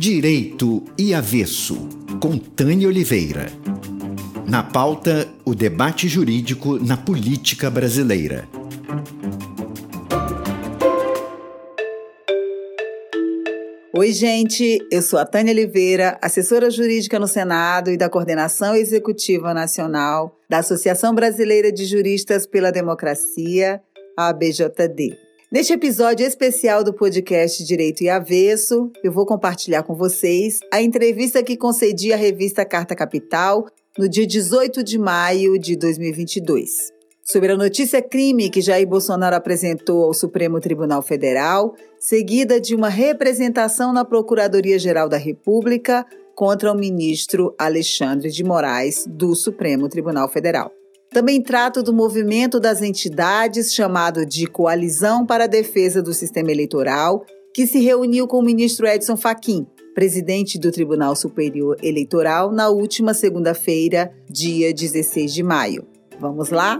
Direito e Avesso, com Tânia Oliveira. Na pauta, o debate jurídico na política brasileira. Oi, gente. Eu sou a Tânia Oliveira, assessora jurídica no Senado e da Coordenação Executiva Nacional da Associação Brasileira de Juristas pela Democracia, ABJD. Neste episódio especial do podcast Direito e Avesso, eu vou compartilhar com vocês a entrevista que concedi à revista Carta Capital no dia 18 de maio de 2022. Sobre a notícia crime que Jair Bolsonaro apresentou ao Supremo Tribunal Federal, seguida de uma representação na Procuradoria-Geral da República contra o ministro Alexandre de Moraes, do Supremo Tribunal Federal. Também trato do movimento das entidades chamado de Coalizão para a Defesa do Sistema Eleitoral, que se reuniu com o ministro Edson Fachin, presidente do Tribunal Superior Eleitoral, na última segunda-feira, dia 16 de maio. Vamos lá?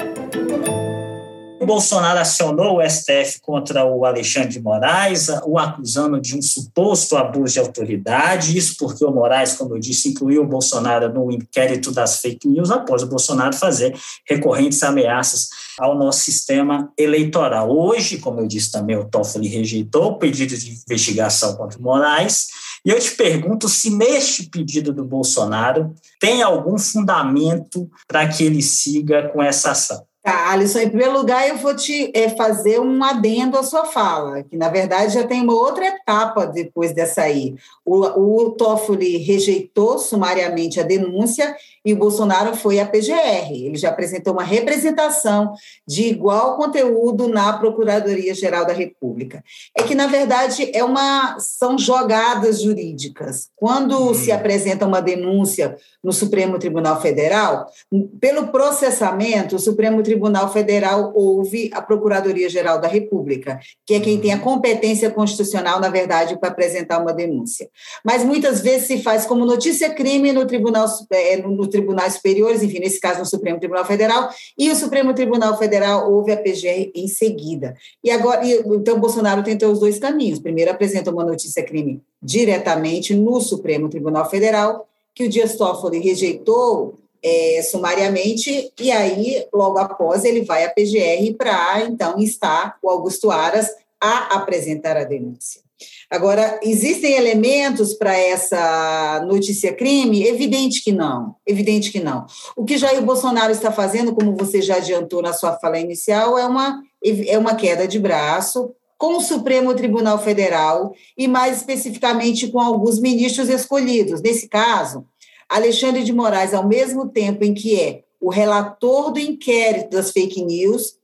O Bolsonaro acionou o STF contra o Alexandre de Moraes, o acusando de um suposto abuso de autoridade, isso porque o Moraes, como eu disse, incluiu o Bolsonaro no inquérito das fake news após o Bolsonaro fazer recorrentes ameaças ao nosso sistema eleitoral. Hoje, como eu disse também, o Toffoli rejeitou o pedido de investigação contra o Moraes, e eu te pergunto se neste pedido do Bolsonaro tem algum fundamento para que ele siga com essa ação. Tá, Alisson, em primeiro lugar, eu vou te é, fazer um adendo à sua fala, que na verdade já tem uma outra etapa depois dessa aí. O, o Toffoli rejeitou sumariamente a denúncia e o Bolsonaro foi à PGR. Ele já apresentou uma representação de igual conteúdo na Procuradoria-Geral da República. É que, na verdade, é uma, são jogadas jurídicas. Quando uhum. se apresenta uma denúncia no Supremo Tribunal Federal, pelo processamento, o Supremo Tribunal Federal ouve a Procuradoria-Geral da República, que é quem tem a uhum. competência constitucional, na verdade, para apresentar uma denúncia. Mas muitas vezes se faz como notícia-crime no Tribunal é, no tribunais superiores, enfim, nesse caso no Supremo Tribunal Federal, e o Supremo Tribunal Federal houve a PGR em seguida. E agora, então, Bolsonaro tentou os dois caminhos. Primeiro, apresenta uma notícia-crime diretamente no Supremo Tribunal Federal, que o Dias Toffoli rejeitou é, sumariamente, e aí, logo após, ele vai à PGR para, então, instar o Augusto Aras a apresentar a denúncia. Agora, existem elementos para essa notícia crime? Evidente que não, evidente que não. O que Jair Bolsonaro está fazendo, como você já adiantou na sua fala inicial, é uma, é uma queda de braço com o Supremo Tribunal Federal e, mais especificamente, com alguns ministros escolhidos. Nesse caso, Alexandre de Moraes, ao mesmo tempo em que é o relator do inquérito das fake news,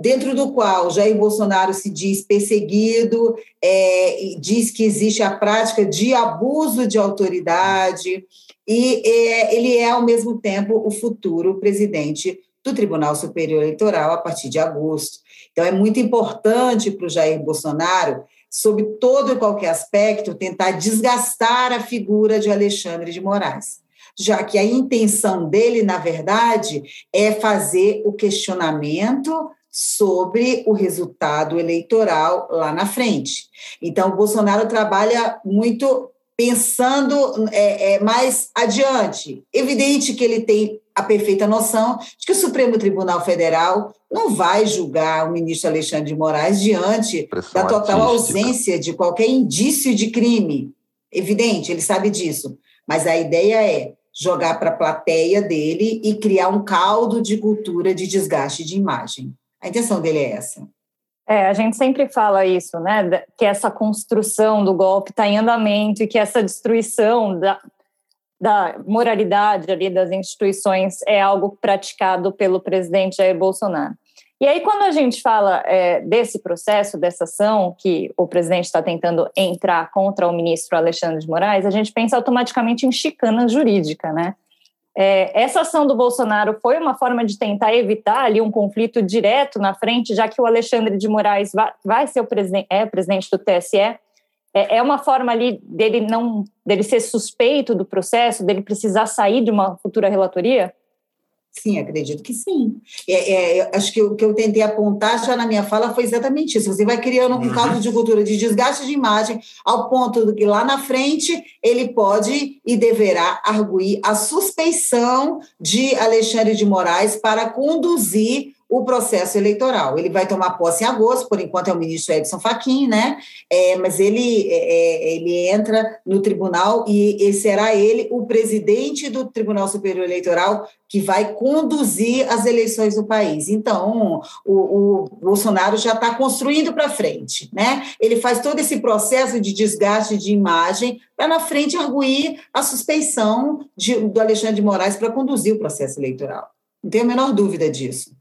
dentro do qual Jair Bolsonaro se diz perseguido, é, diz que existe a prática de abuso de autoridade, e é, ele é, ao mesmo tempo, o futuro presidente do Tribunal Superior Eleitoral a partir de agosto. Então, é muito importante para o Jair Bolsonaro, sob todo e qualquer aspecto, tentar desgastar a figura de Alexandre de Moraes já que a intenção dele, na verdade, é fazer o questionamento sobre o resultado eleitoral lá na frente. Então, o Bolsonaro trabalha muito pensando é, é, mais adiante. Evidente que ele tem a perfeita noção de que o Supremo Tribunal Federal não vai julgar o ministro Alexandre de Moraes diante Pressão da total artística. ausência de qualquer indício de crime. Evidente, ele sabe disso. Mas a ideia é jogar para a plateia dele e criar um caldo de cultura de desgaste de imagem. A intenção dele é essa. É, a gente sempre fala isso, né? Que essa construção do golpe está em andamento e que essa destruição da, da moralidade ali das instituições é algo praticado pelo presidente Jair Bolsonaro. E aí, quando a gente fala é, desse processo, dessa ação que o presidente está tentando entrar contra o ministro Alexandre de Moraes, a gente pensa automaticamente em chicana jurídica, né? É, essa ação do Bolsonaro foi uma forma de tentar evitar ali um conflito direto na frente, já que o Alexandre de Moraes vai, vai ser o presidente, é presidente do TSE. É, é uma forma ali dele não dele ser suspeito do processo, dele precisar sair de uma futura relatoria? Sim, acredito que sim. É, é, acho que o que eu tentei apontar já na minha fala foi exatamente isso. Você vai criando um uhum. caldo de cultura de desgaste de imagem ao ponto de que lá na frente ele pode e deverá arguir a suspeição de Alexandre de Moraes para conduzir o processo eleitoral. Ele vai tomar posse em agosto, por enquanto é o ministro Edson Fachin, né? É, mas ele, é, é, ele entra no tribunal e, e será ele o presidente do Tribunal Superior Eleitoral que vai conduzir as eleições do país. Então, o, o Bolsonaro já está construindo para frente, né? Ele faz todo esse processo de desgaste de imagem para na frente arguir a suspeição de, do Alexandre de Moraes para conduzir o processo eleitoral. Não tenho a menor dúvida disso.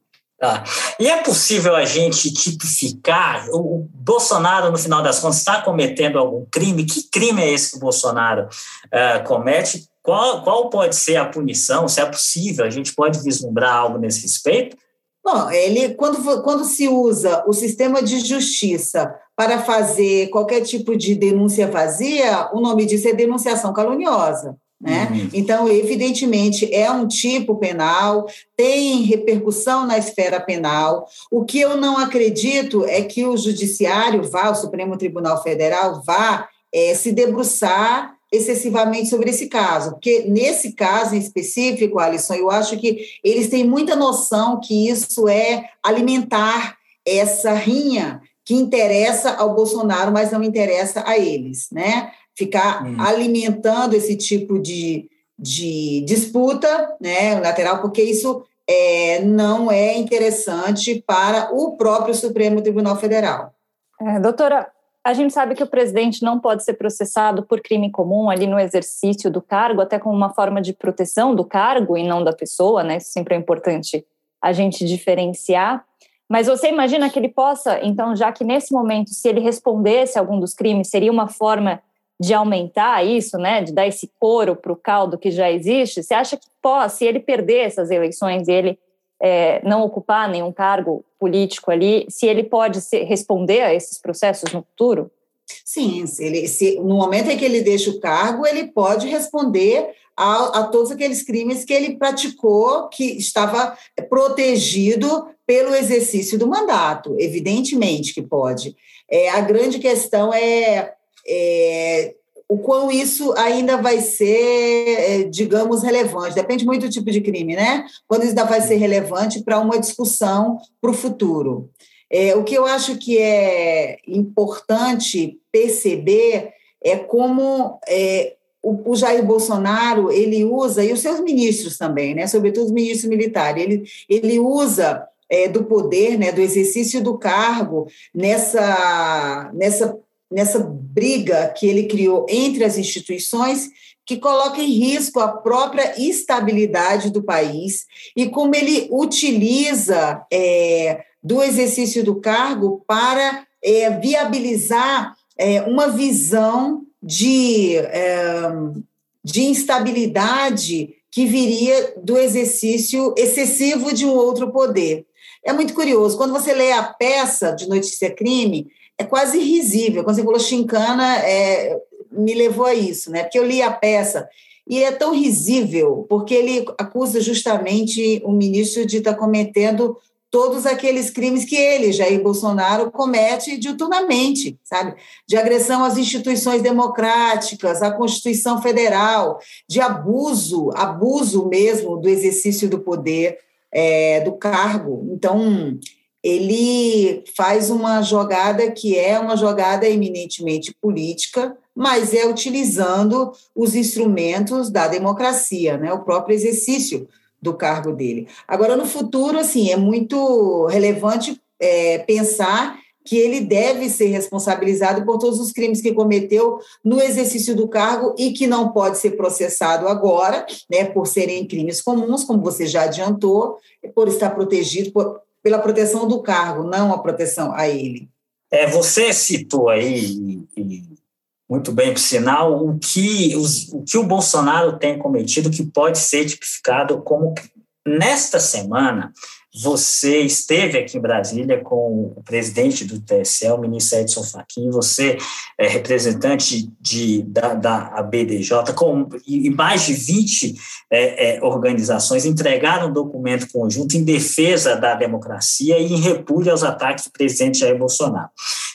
Tá. E é possível a gente tipificar o Bolsonaro, no final das contas, está cometendo algum crime? Que crime é esse que o Bolsonaro uh, comete? Qual, qual pode ser a punição? Se é possível, a gente pode vislumbrar algo nesse respeito? Bom, ele quando, quando se usa o sistema de justiça para fazer qualquer tipo de denúncia vazia, o nome disso é denunciação caluniosa. Né? Uhum. Então, evidentemente, é um tipo penal, tem repercussão na esfera penal. O que eu não acredito é que o Judiciário vá, o Supremo Tribunal Federal, vá é, se debruçar excessivamente sobre esse caso, porque nesse caso em específico, Alisson, eu acho que eles têm muita noção que isso é alimentar essa rinha que interessa ao Bolsonaro, mas não interessa a eles, né? Ficar hum. alimentando esse tipo de, de disputa né, lateral, porque isso é, não é interessante para o próprio Supremo Tribunal Federal. É, doutora, a gente sabe que o presidente não pode ser processado por crime comum ali no exercício do cargo, até como uma forma de proteção do cargo e não da pessoa, né? Isso sempre é importante a gente diferenciar. Mas você imagina que ele possa, então, já que nesse momento, se ele respondesse a algum dos crimes, seria uma forma de aumentar isso, né, de dar esse coro para o caldo que já existe, você acha que pode, se ele perder essas eleições ele é, não ocupar nenhum cargo político ali, se ele pode responder a esses processos no futuro? Sim, se ele, se, no momento em que ele deixa o cargo, ele pode responder a, a todos aqueles crimes que ele praticou, que estava protegido pelo exercício do mandato. Evidentemente que pode. É, a grande questão é é, o quão isso ainda vai ser, é, digamos, relevante. Depende muito do tipo de crime, né? Quando isso ainda vai ser relevante para uma discussão para o futuro. É, o que eu acho que é importante perceber é como é, o, o, Jair Bolsonaro ele usa, e os seus ministros também, né? sobretudo os ministros militares, ele, ele usa é, do poder, né, do exercício do cargo nessa, nessa nessa briga que ele criou entre as instituições, que coloca em risco a própria estabilidade do país e como ele utiliza é, do exercício do cargo para é, viabilizar é, uma visão de, é, de instabilidade que viria do exercício excessivo de um outro poder. É muito curioso, quando você lê a peça de Notícia Crime, é quase risível. Quando você falou chincana, é, me levou a isso, né? Porque eu li a peça e é tão risível, porque ele acusa justamente o ministro de estar cometendo todos aqueles crimes que ele, Jair Bolsonaro, comete diuturnamente, sabe? De agressão às instituições democráticas, à Constituição Federal, de abuso, abuso mesmo do exercício do poder, é, do cargo. Então, ele faz uma jogada que é uma jogada eminentemente política, mas é utilizando os instrumentos da democracia, né, o próprio exercício do cargo dele. Agora, no futuro, assim, é muito relevante é, pensar que ele deve ser responsabilizado por todos os crimes que cometeu no exercício do cargo e que não pode ser processado agora, né, por serem crimes comuns, como você já adiantou, por estar protegido por, pela proteção do cargo, não a proteção a ele. É, você citou aí, muito bem, por sinal, o que, os, o que o Bolsonaro tem cometido que pode ser tipificado como. Nesta semana, você esteve aqui em Brasília com o presidente do TSE, o ministro Edson Fachin, você é representante de, da, da ABDJ, com, e mais de 20 é, é, organizações entregaram um documento conjunto em defesa da democracia e em repúdio aos ataques do presidente Jair Bolsonaro.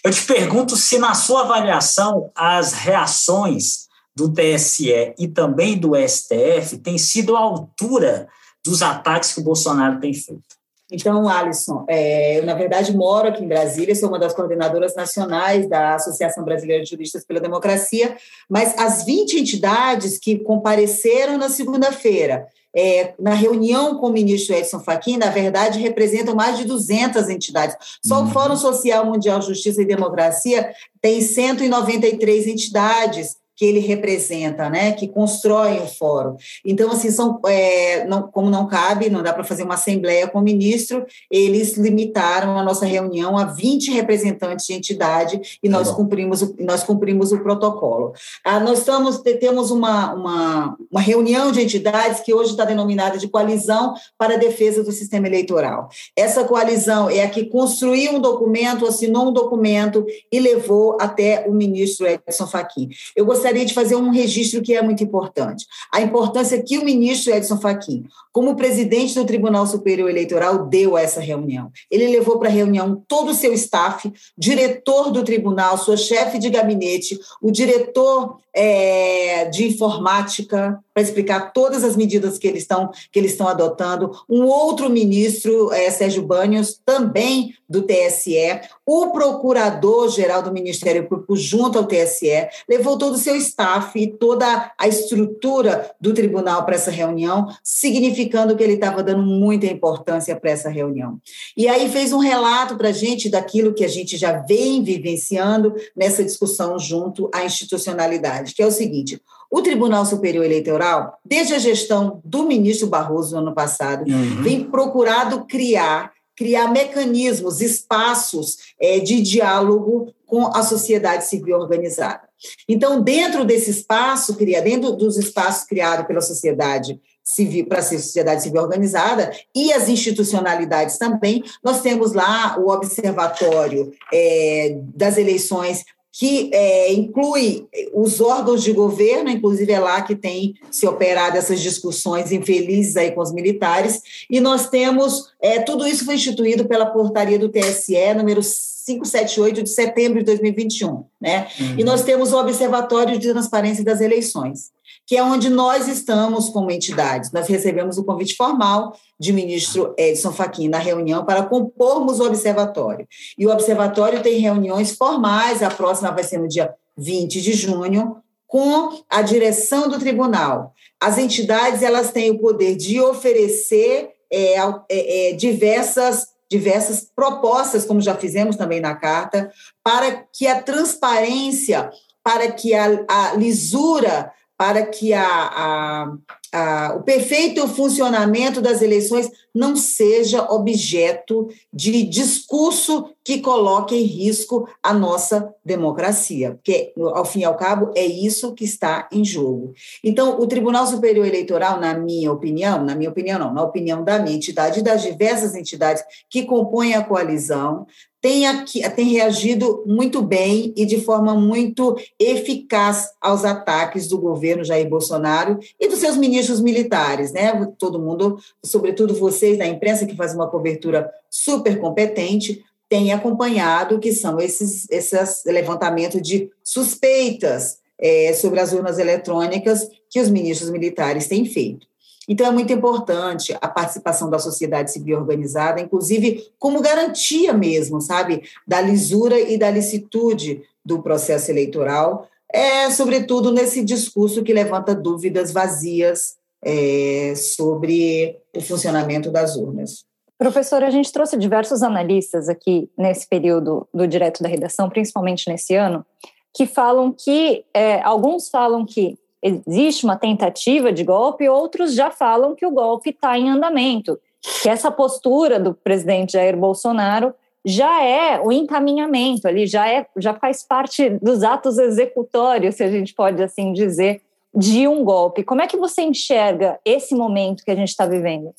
Eu te pergunto se, na sua avaliação, as reações do TSE e também do STF têm sido à altura dos ataques que o Bolsonaro tem feito. Então, Alisson, é, eu, na verdade, moro aqui em Brasília, sou uma das coordenadoras nacionais da Associação Brasileira de Juristas pela Democracia, mas as 20 entidades que compareceram na segunda-feira, é, na reunião com o ministro Edson Fachin, na verdade, representam mais de 200 entidades. Só uhum. o Fórum Social Mundial Justiça e Democracia tem 193 entidades que ele representa, né, que constroem o fórum. Então, assim, são, é, não, como não cabe, não dá para fazer uma assembleia com o ministro, eles limitaram a nossa reunião a 20 representantes de entidade e nós, cumprimos, o, nós cumprimos o protocolo. Ah, nós estamos, temos uma, uma, uma reunião de entidades que hoje está denominada de Coalizão para a Defesa do Sistema Eleitoral. Essa coalizão é a que construiu um documento, assinou um documento e levou até o ministro Edson Fachin. Eu gostaria gostaria de fazer um registro que é muito importante. A importância que o ministro Edson Fachin, como presidente do Tribunal Superior Eleitoral, deu a essa reunião. Ele levou para a reunião todo o seu staff, diretor do tribunal, sua chefe de gabinete, o diretor é, de informática, para explicar todas as medidas que eles estão, que eles estão adotando. Um outro ministro, é, Sérgio Banhos, também do TSE, o procurador-geral do Ministério Público, junto ao TSE, levou todo o seu staff e toda a estrutura do tribunal para essa reunião, significando que ele estava dando muita importância para essa reunião. E aí fez um relato para a gente daquilo que a gente já vem vivenciando nessa discussão junto à institucionalidade, que é o seguinte: o Tribunal Superior Eleitoral, desde a gestão do ministro Barroso no ano passado, uhum. vem procurado criar criar mecanismos, espaços é, de diálogo com a sociedade civil organizada. Então, dentro desse espaço, dentro dos espaços criados pela sociedade civil, para a sociedade civil organizada e as institucionalidades também, nós temos lá o Observatório é, das Eleições que é, inclui os órgãos de governo, inclusive é lá que tem se operado essas discussões infelizes aí com os militares, e nós temos, é, tudo isso foi instituído pela portaria do TSE, número 578 de setembro de 2021, né? Uhum. E nós temos o Observatório de Transparência das Eleições que é onde nós estamos como entidades. Nós recebemos o convite formal de ministro Edson Fachin na reunião para compormos o observatório. E o observatório tem reuniões formais, a próxima vai ser no dia 20 de junho, com a direção do tribunal. As entidades elas têm o poder de oferecer é, é, é, diversas diversas propostas, como já fizemos também na carta, para que a transparência, para que a, a lisura para que a, a, a, o perfeito funcionamento das eleições não seja objeto de discurso que coloque em risco a nossa democracia, porque, ao fim e ao cabo, é isso que está em jogo. Então, o Tribunal Superior Eleitoral, na minha opinião, na minha opinião não, na opinião da minha entidade e das diversas entidades que compõem a coalizão, tem, aqui, tem reagido muito bem e de forma muito eficaz aos ataques do governo Jair Bolsonaro e dos seus ministros militares, né? Todo mundo, sobretudo vocês da imprensa que faz uma cobertura super competente, tem acompanhado que são esses, esses levantamentos de suspeitas é, sobre as urnas eletrônicas que os ministros militares têm feito. Então, é muito importante a participação da sociedade civil organizada, inclusive como garantia mesmo, sabe, da lisura e da licitude do processo eleitoral, é, sobretudo nesse discurso que levanta dúvidas vazias é, sobre o funcionamento das urnas. Professora, a gente trouxe diversos analistas aqui nesse período do Direto da Redação, principalmente nesse ano, que falam que, é, alguns falam que existe uma tentativa de golpe, outros já falam que o golpe está em andamento, que essa postura do presidente Jair Bolsonaro já é o encaminhamento ali, já é, já faz parte dos atos executórios, se a gente pode assim dizer, de um golpe. Como é que você enxerga esse momento que a gente está vivendo?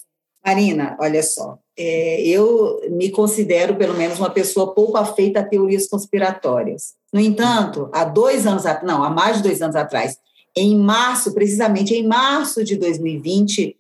Marina, olha só, é, eu me considero, pelo menos, uma pessoa pouco afeita a teorias conspiratórias. No entanto, há dois anos, não, há mais de dois anos atrás, em março, precisamente em março de 2020,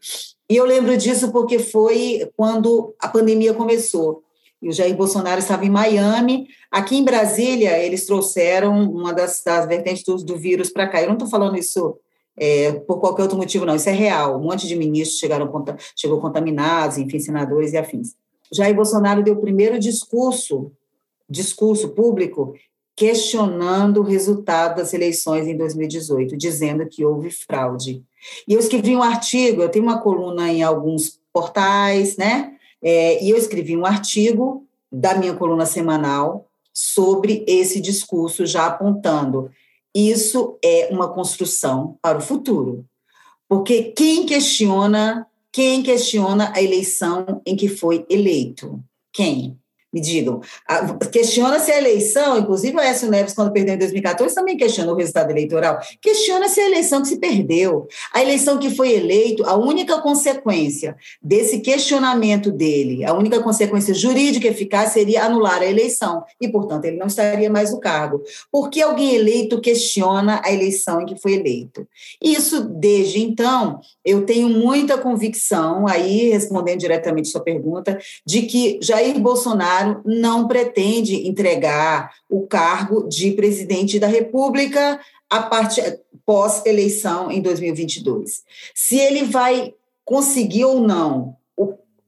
e eu lembro disso porque foi quando a pandemia começou. E o Jair Bolsonaro estava em Miami. Aqui em Brasília, eles trouxeram uma das, das vertentes do, do vírus para cá. Eu não estou falando isso é, por qualquer outro motivo, não. Isso é real. Um monte de ministros chegaram chegou contaminados, enfim, senadores e afins. Jair Bolsonaro deu o primeiro discurso, discurso público, questionando o resultado das eleições em 2018, dizendo que houve fraude. E eu escrevi um artigo, eu tenho uma coluna em alguns portais, né? É, e eu escrevi um artigo da minha coluna semanal sobre esse discurso, já apontando isso é uma construção para o futuro. Porque quem questiona, quem questiona a eleição em que foi eleito? Quem? Me digam. Questiona-se a eleição, inclusive o Écio Neves, quando perdeu em 2014, também questionou o resultado eleitoral. Questiona-se a eleição que se perdeu. A eleição que foi eleito, a única consequência desse questionamento dele, a única consequência jurídica eficaz seria anular a eleição. E, portanto, ele não estaria mais no cargo. Por que alguém eleito questiona a eleição em que foi eleito? Isso, desde então, eu tenho muita convicção, aí respondendo diretamente sua pergunta, de que Jair Bolsonaro Bolsonaro não pretende entregar o cargo de presidente da República a partir pós-eleição em 2022. Se ele vai conseguir ou não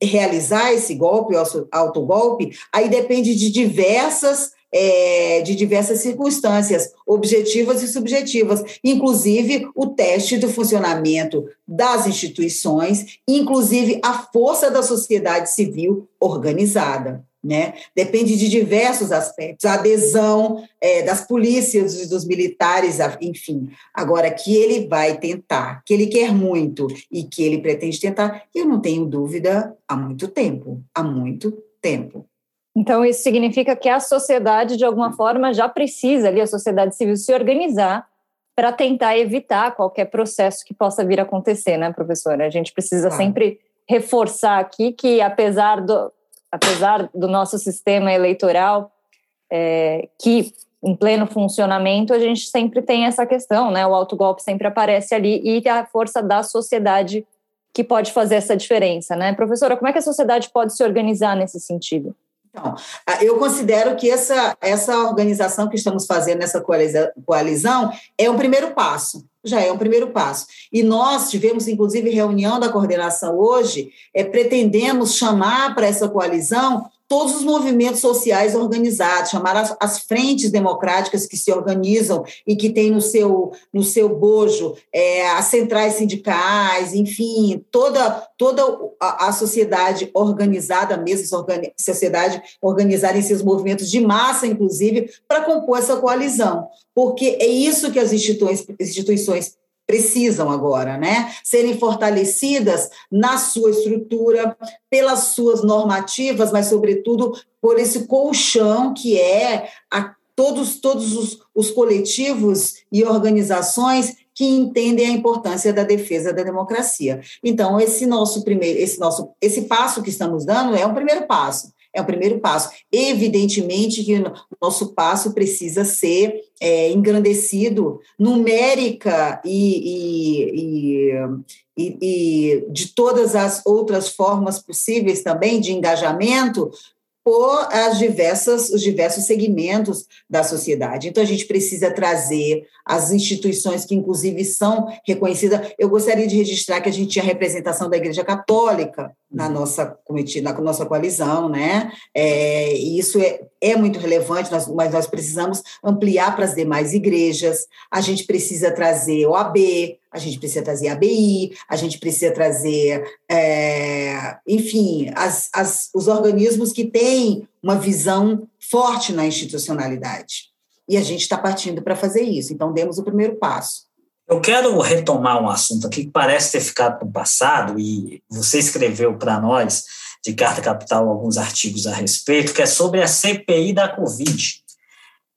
realizar esse golpe, autogolpe, aí depende de diversas é, de diversas circunstâncias, objetivas e subjetivas, inclusive o teste do funcionamento das instituições, inclusive a força da sociedade civil organizada né? Depende de diversos aspectos, a adesão é, das polícias, dos militares, enfim. Agora, que ele vai tentar, que ele quer muito e que ele pretende tentar, eu não tenho dúvida há muito tempo, há muito tempo. Então, isso significa que a sociedade, de alguma forma, já precisa ali, a sociedade civil, se organizar para tentar evitar qualquer processo que possa vir a acontecer, né, professora? A gente precisa sempre reforçar aqui que, apesar do, apesar do nosso sistema eleitoral, é, que em pleno funcionamento, a gente sempre tem essa questão, né? O autogolpe sempre aparece ali e a força da sociedade que pode fazer essa diferença, né? Professora, como é que a sociedade pode se organizar nesse sentido? Então, eu considero que essa, essa organização que estamos fazendo nessa coalizão é um primeiro passo já é um primeiro passo. E nós tivemos, inclusive, reunião da coordenação hoje, é, pretendemos chamar para essa coalizão todos os movimentos sociais organizados, chamar as, as, frentes democráticas que se organizam e que têm no seu, no seu bojo é, as centrais sindicais, enfim, toda, toda a, a sociedade organizada mesmo, organi sociedade organizada em seus movimentos de massa, inclusive, para compor essa coalizão. Porque é isso que as instituições, instituições precisam agora, né? Serem fortalecidas na sua estrutura, pelas suas normativas, mas, sobretudo, por esse colchão que é a todos, todos os, os coletivos e organizações que entendem a importância da defesa da democracia. Então, esse nosso primeiro, esse nosso, esse passo que estamos dando é um primeiro passo é o primeiro passo. Evidentemente que o nosso passo precisa ser é, engrandecido numérica e, e, e, e, de todas as outras formas possíveis também de engajamento por as diversas, os diversos segmentos da sociedade. Então, a gente precisa trazer as instituições que, inclusive, são reconhecidas. Eu gostaria de registrar que a gente tinha representação da Igreja Católica na uhum. nossa comitiva, na nossa coalizão, né? É, e isso é, é muito relevante, nós, mas nós precisamos ampliar para as demais igrejas. A gente precisa trazer o AB, a gente precisa trazer a ABI, a gente precisa trazer, é, enfim, as, as, os organismos que têm uma visão forte na institucionalidade. E a gente está partindo para fazer isso. Então, demos o primeiro passo. Eu quero retomar um assunto aqui que parece ter ficado no passado, e você escreveu para nós, de Carta Capital, alguns artigos a respeito, que é sobre a CPI da Covid.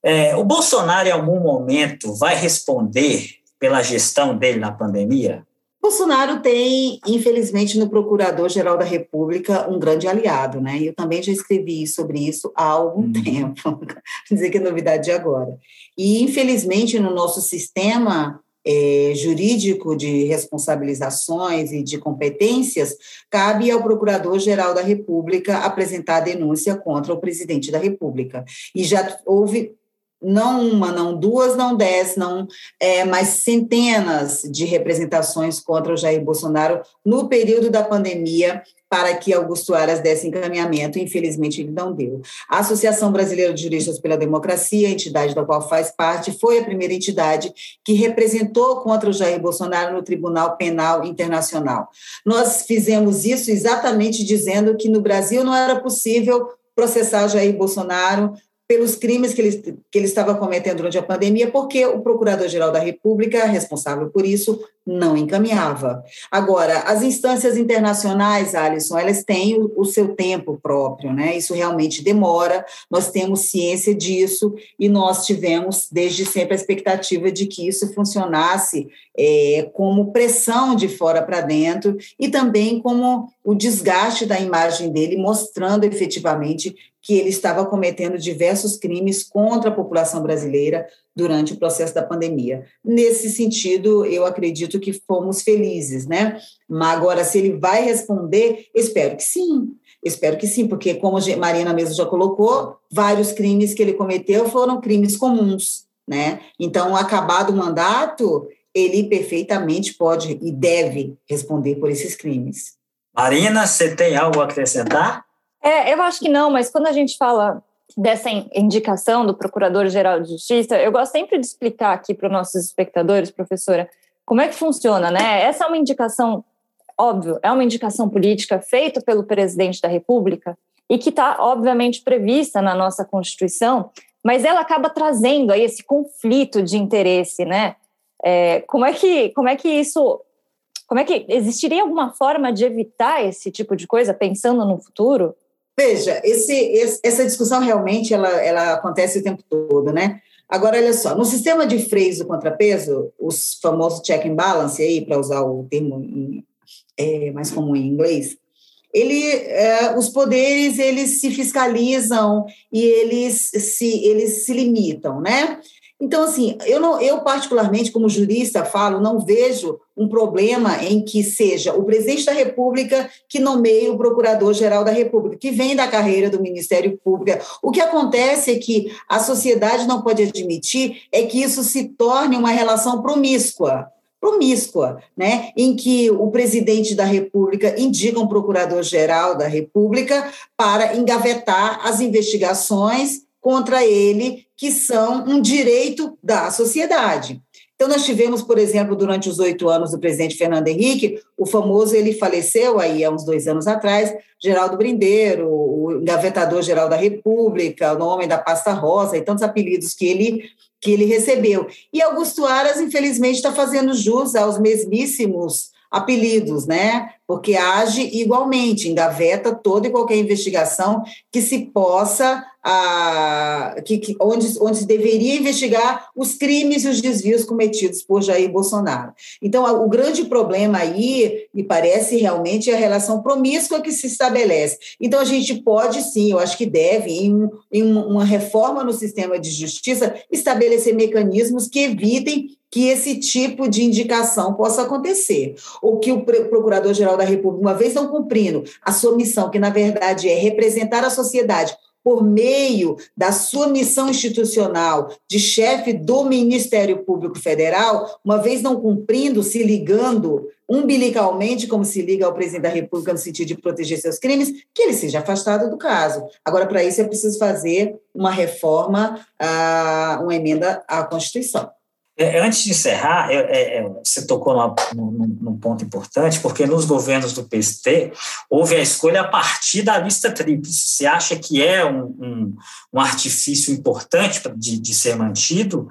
É, o Bolsonaro, em algum momento, vai responder pela gestão dele na pandemia? Bolsonaro tem, infelizmente, no Procurador-Geral da República, um grande aliado, né? Eu também já escrevi sobre isso há algum uhum. tempo, dizer que é novidade de agora. E, infelizmente, no nosso sistema é, jurídico de responsabilizações e de competências, cabe ao Procurador-Geral da República apresentar denúncia contra o presidente da República. E já houve não uma, não duas, não dez, não, é, mas centenas de representações contra o Jair Bolsonaro no período da pandemia para que Augusto Aras desse encaminhamento, infelizmente ele não deu. A Associação Brasileira de Juristas pela Democracia, entidade da qual faz parte, foi a primeira entidade que representou contra o Jair Bolsonaro no Tribunal Penal Internacional. Nós fizemos isso exatamente dizendo que no Brasil não era possível processar Jair Bolsonaro pelos crimes que ele, que ele estava cometendo durante a pandemia, porque o Procurador-Geral da República, responsável por isso, não encaminhava. Agora, as instâncias internacionais, Alisson, elas têm o, o, seu tempo próprio, né? Isso realmente demora, nós temos ciência disso e nós tivemos desde sempre a expectativa de que isso funcionasse é, como pressão de fora para dentro e também como o desgaste da imagem dele, mostrando efetivamente que ele estava cometendo diversos crimes contra a população brasileira durante o processo da pandemia. Nesse sentido, eu acredito que fomos felizes, né? Mas agora, se ele vai responder, espero que sim. Espero que sim, porque, como a Marina mesmo já colocou, vários crimes que ele cometeu foram crimes comuns, né? Então, acabado o mandato, ele perfeitamente pode e deve responder por esses crimes. Marina, você tem algo a acrescentar? É, eu acho que não, mas quando a gente fala dessa indicação do Procurador-Geral de Justiça, eu gosto sempre de explicar aqui para os nossos espectadores, professora, como é que funciona, né? Essa é uma indicação, óbvio, é uma indicação política feita pelo presidente da República e que está, obviamente, prevista na nossa Constituição, mas ela acaba trazendo aí esse conflito de interesse, né? É, como é que como é que isso como é que existiria alguma forma de evitar esse tipo de coisa pensando no futuro? Veja, esse, esse, essa discussão realmente ela, ela acontece o tempo todo, né? Agora, olha só, no sistema de freios do contrapeso, os famosos check and balance, aí, para usar o termo em, é, mais comum em inglês, ele, é, os poderes eles se fiscalizam e eles se, eles se limitam, né? Então, assim, eu, não, eu particularmente, como jurista, falo, não vejo um problema em que seja o presidente da República que nomeie o procurador-geral da República, que vem da carreira do Ministério Público. O que acontece é que a sociedade não pode admitir é que isso se torne uma relação promíscua promíscua, né, em que o presidente da República indica um procurador-geral da República para engavetar as investigações contra ele, que são um direito da sociedade. Então, nós tivemos, por exemplo, durante os oito anos do presidente Fernando Henrique, o famoso, ele faleceu aí há uns dois anos atrás, Geraldo Brindeiro, o engavetador-geral da República, o nome da pasta rosa e tantos apelidos que ele, que ele recebeu. E Augusto Aras, infelizmente, está fazendo jus aos mesmíssimos apelidos, né? Porque age igualmente, engaveta toda e qualquer investigação que se possa, ah, que, que, onde, onde se deveria investigar os crimes e os desvios cometidos por Jair Bolsonaro. Então, o grande problema aí, me parece realmente, é a relação promíscua que se estabelece. Então, a gente pode sim, eu acho que deve, em, em uma reforma no sistema de justiça, estabelecer mecanismos que evitem que esse tipo de indicação possa acontecer, ou que o Procurador-Geral da República, uma vez não cumprindo a sua missão, que na verdade é representar a sociedade por meio da sua missão institucional de chefe do Ministério Público Federal, uma vez não cumprindo, se ligando umbilicalmente, como se liga ao presidente da República no sentido de proteger seus crimes, que ele seja afastado do caso. Agora, para isso, é preciso fazer uma reforma, ah, uma emenda à Constituição. É, antes de encerrar, é, é, você tocou num, num, ponto importante, porque nos governos do PST houve a escolha a partir da lista tríplice. Você acha que é um, um, um artifício importante de, de ser mantido?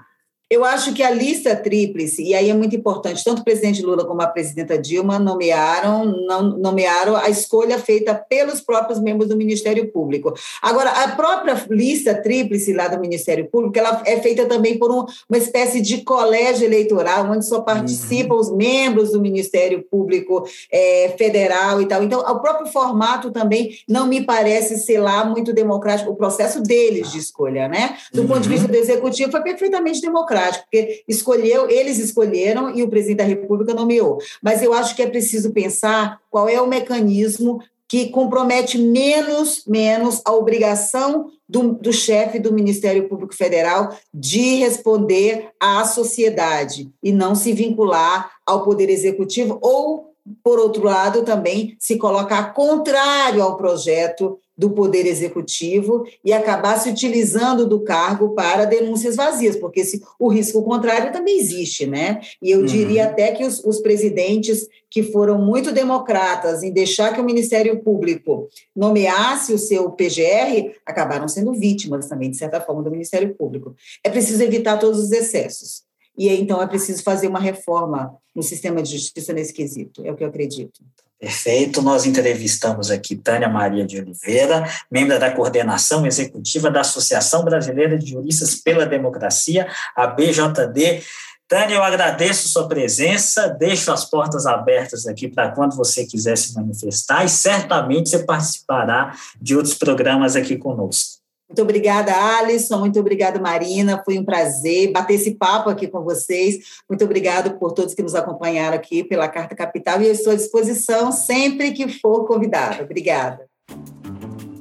Eu acho que a lista tríplice, e aí é muito importante, tanto o presidente Lula como a presidenta Dilma nomearam, não, nomearam a escolha feita pelos próprios membros do Ministério Público. Agora, a própria lista tríplice lá do Ministério Público, ela é feita também por um, uma espécie de colégio eleitoral, onde só participam uhum. os membros do Ministério Público é, Federal e tal. Então, o próprio formato também não me parece ser lá muito democrático, o processo deles de escolha, né? Do uhum. ponto de vista do Executivo, foi perfeitamente democrático, porque escolheu, eles escolheram e o presidente da República nomeou. Mas eu acho que é preciso pensar qual é o mecanismo que compromete menos, menos a obrigação do, do chefe do Ministério Público Federal de responder à sociedade e não se vincular ao Poder Executivo ou por outro lado, também se colocar contrário ao projeto do Poder Executivo e acabar se utilizando do cargo para denúncias vazias, porque se, o risco contrário também existe, né? E eu uhum. diria até que os, os, presidentes que foram muito democratas em deixar que o Ministério Público nomeasse o seu PGR acabaram sendo vítimas também, de certa forma, do Ministério Público. É preciso evitar todos os excessos. E então é preciso fazer uma reforma no sistema de justiça nesse quesito, é o que eu acredito. Perfeito. Nós entrevistamos aqui Tânia Maria de Oliveira, membro da coordenação executiva da Associação Brasileira de Juristas pela Democracia, a BJD. Tânia, eu agradeço sua presença, deixo as portas abertas aqui para quando você quiser se manifestar e certamente você participará de outros programas aqui conosco. Muito obrigada, Alisson. Muito obrigada, Marina. Foi um prazer bater esse papo aqui com vocês. Muito obrigado por todos que nos acompanharam aqui pela Carta Capital e eu estou à disposição sempre que for convidada. Obrigada.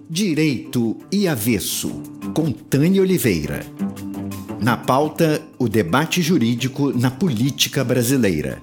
Direito e Avesso, com Tânia Oliveira. Na pauta, o debate jurídico na política brasileira.